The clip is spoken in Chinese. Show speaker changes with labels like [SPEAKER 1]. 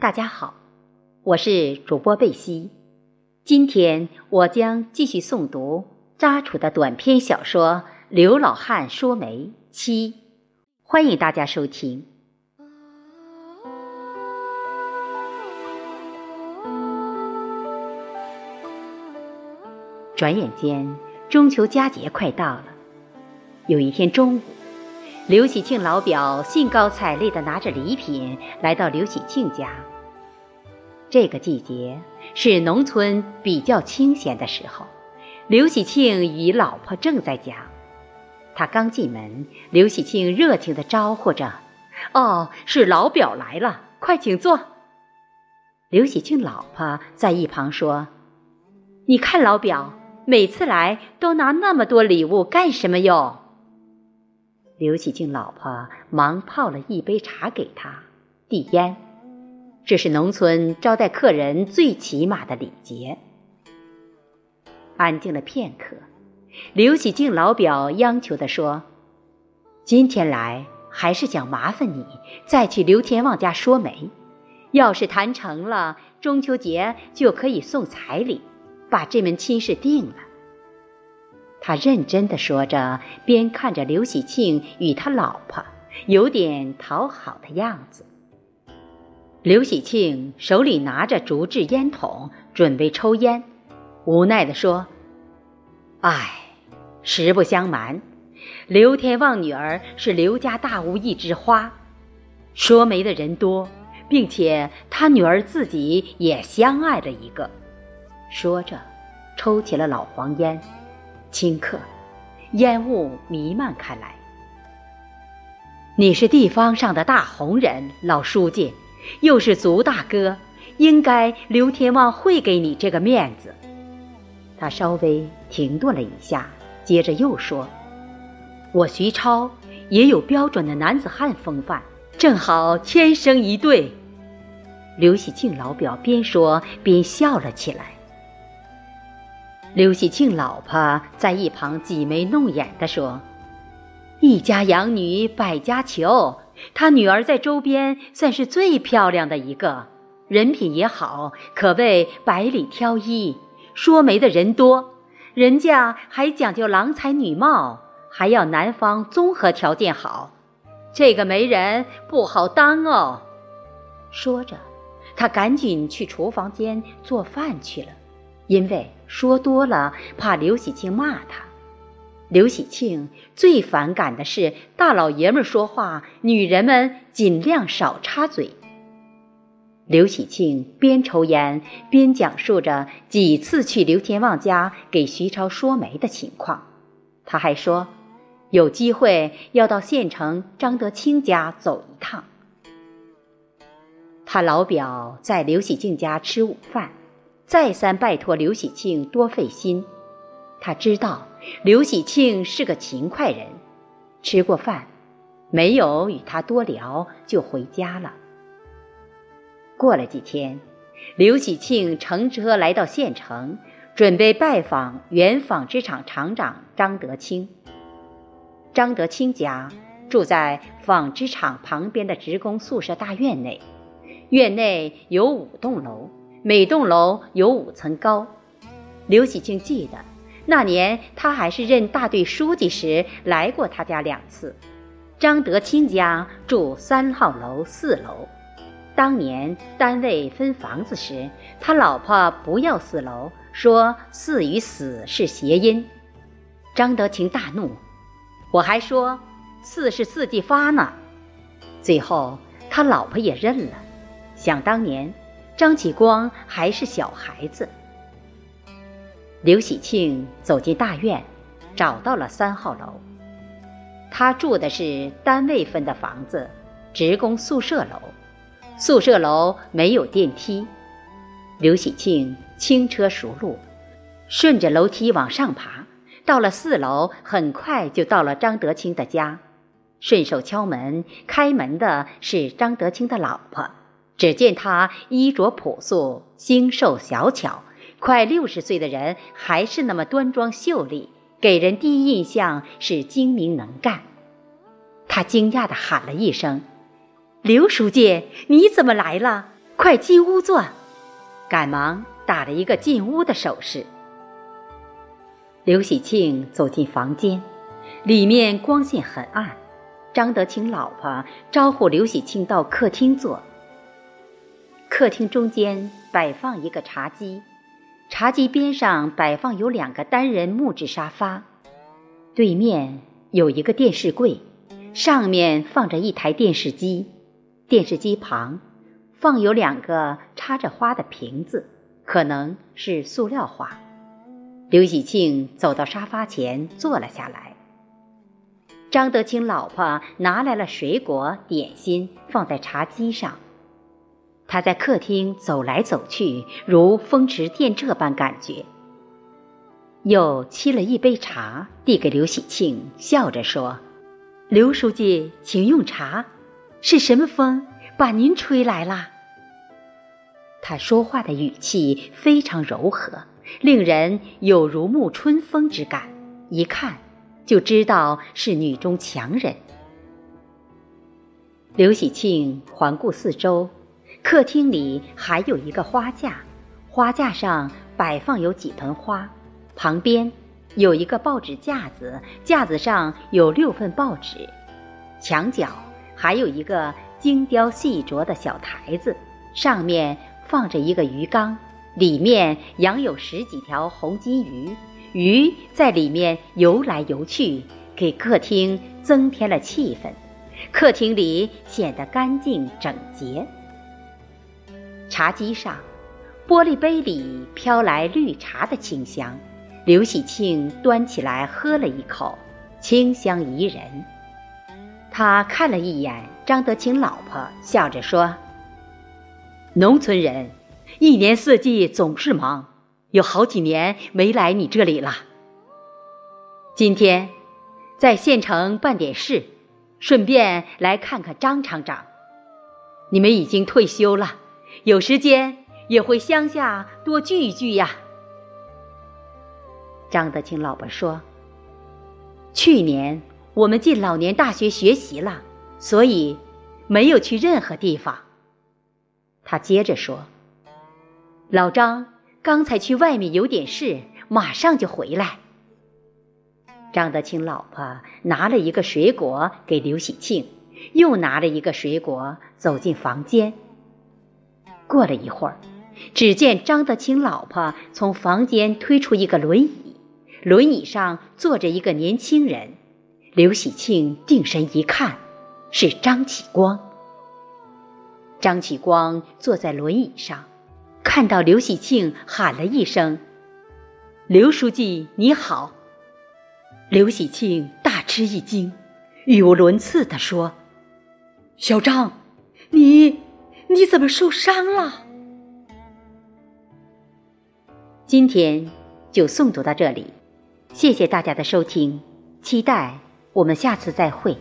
[SPEAKER 1] 大家好，我是主播贝西。今天我将继续诵读扎楚的短篇小说《刘老汉说媒七》，欢迎大家收听。转眼间，中秋佳节快到了。有一天中午。刘喜庆老表兴高采烈地拿着礼品来到刘喜庆家。这个季节是农村比较清闲的时候，刘喜庆与老婆正在家。他刚进门，刘喜庆热情地招呼着：“哦，是老表来了，快请坐。”刘喜庆老婆在一旁说：“你看老表每次来都拿那么多礼物干什么哟？”刘喜庆老婆忙泡了一杯茶给他，递烟。这是农村招待客人最起码的礼节。安静了片刻，刘喜庆老表央求地说：“今天来还是想麻烦你再去刘天旺家说媒，要是谈成了，中秋节就可以送彩礼，把这门亲事定了。”他认真的说着，边看着刘喜庆与他老婆，有点讨好的样子。刘喜庆手里拿着竹制烟筒，准备抽烟，无奈的说：“唉，实不相瞒，刘天旺女儿是刘家大屋一枝花，说媒的人多，并且他女儿自己也相爱了一个。”说着，抽起了老黄烟。顷刻，烟雾弥漫开来。你是地方上的大红人，老书记，又是族大哥，应该刘天旺会给你这个面子。他稍微停顿了一下，接着又说：“我徐超也有标准的男子汉风范，正好天生一对。”刘喜庆老表边说边笑了起来。刘喜庆老婆在一旁挤眉弄眼地说：“一家养女百家求，他女儿在周边算是最漂亮的一个，人品也好，可谓百里挑一。说媒的人多，人家还讲究郎才女貌，还要男方综合条件好，这个媒人不好当哦。”说着，他赶紧去厨房间做饭去了。因为说多了，怕刘喜庆骂他。刘喜庆最反感的是大老爷们说话，女人们尽量少插嘴。刘喜庆边抽烟边讲述着几次去刘天旺家给徐超说媒的情况。他还说，有机会要到县城张德清家走一趟。他老表在刘喜庆家吃午饭。再三拜托刘喜庆多费心，他知道刘喜庆是个勤快人，吃过饭，没有与他多聊，就回家了。过了几天，刘喜庆乘车来到县城，准备拜访原纺织厂厂长张德清。张德清家住在纺织厂旁边的职工宿舍大院内，院内有五栋楼。每栋楼有五层高。刘喜庆记得，那年他还是任大队书记时来过他家两次。张德清家住三号楼四楼。当年单位分房子时，他老婆不要四楼，说四与死是谐音。张德清大怒，我还说四是四季发呢。最后他老婆也认了。想当年。张启光还是小孩子。刘喜庆走进大院，找到了三号楼。他住的是单位分的房子，职工宿舍楼。宿舍楼没有电梯。刘喜庆轻车熟路，顺着楼梯往上爬，到了四楼，很快就到了张德清的家。顺手敲门，开门的是张德清的老婆。只见他衣着朴素，精瘦小巧，快六十岁的人还是那么端庄秀丽，给人第一印象是精明能干。他惊讶地喊了一声：“刘书记，你怎么来了？快进屋坐！”赶忙打了一个进屋的手势。刘喜庆走进房间，里面光线很暗。张德清老婆招呼刘喜庆到客厅坐。客厅中间摆放一个茶几，茶几边上摆放有两个单人木质沙发，对面有一个电视柜，上面放着一台电视机，电视机旁放有两个插着花的瓶子，可能是塑料花。刘喜庆走到沙发前坐了下来。张德清老婆拿来了水果点心，放在茶几上。他在客厅走来走去，如风驰电掣般感觉。又沏了一杯茶，递给刘喜庆，笑着说：“刘书记，请用茶。是什么风把您吹来了？”他说话的语气非常柔和，令人有如沐春风之感。一看。就知道是女中强人。刘喜庆环顾四周，客厅里还有一个花架，花架上摆放有几盆花，旁边有一个报纸架子，架子上有六份报纸，墙角还有一个精雕细琢的小台子，上面放着一个鱼缸，里面养有十几条红金鱼。鱼在里面游来游去，给客厅增添了气氛。客厅里显得干净整洁。茶几上，玻璃杯里飘来绿茶的清香。刘喜庆端起来喝了一口，清香宜人。他看了一眼张德清老婆，笑着说：“农村人，一年四季总是忙。”有好几年没来你这里了。今天在县城办点事，顺便来看看张厂长。你们已经退休了，有时间也回乡下多聚一聚呀。张德清老婆说：“去年我们进老年大学学习了，所以没有去任何地方。”他接着说：“老张。”刚才去外面有点事，马上就回来。张德清老婆拿了一个水果给刘喜庆，又拿了一个水果走进房间。过了一会儿，只见张德清老婆从房间推出一个轮椅，轮椅上坐着一个年轻人。刘喜庆定神一看，是张启光。张启光坐在轮椅上。看到刘喜庆，喊了一声：“刘书记，你好。”刘喜庆大吃一惊，语无伦次地说：“小张，你你怎么受伤了？”今天就诵读到这里，谢谢大家的收听，期待我们下次再会。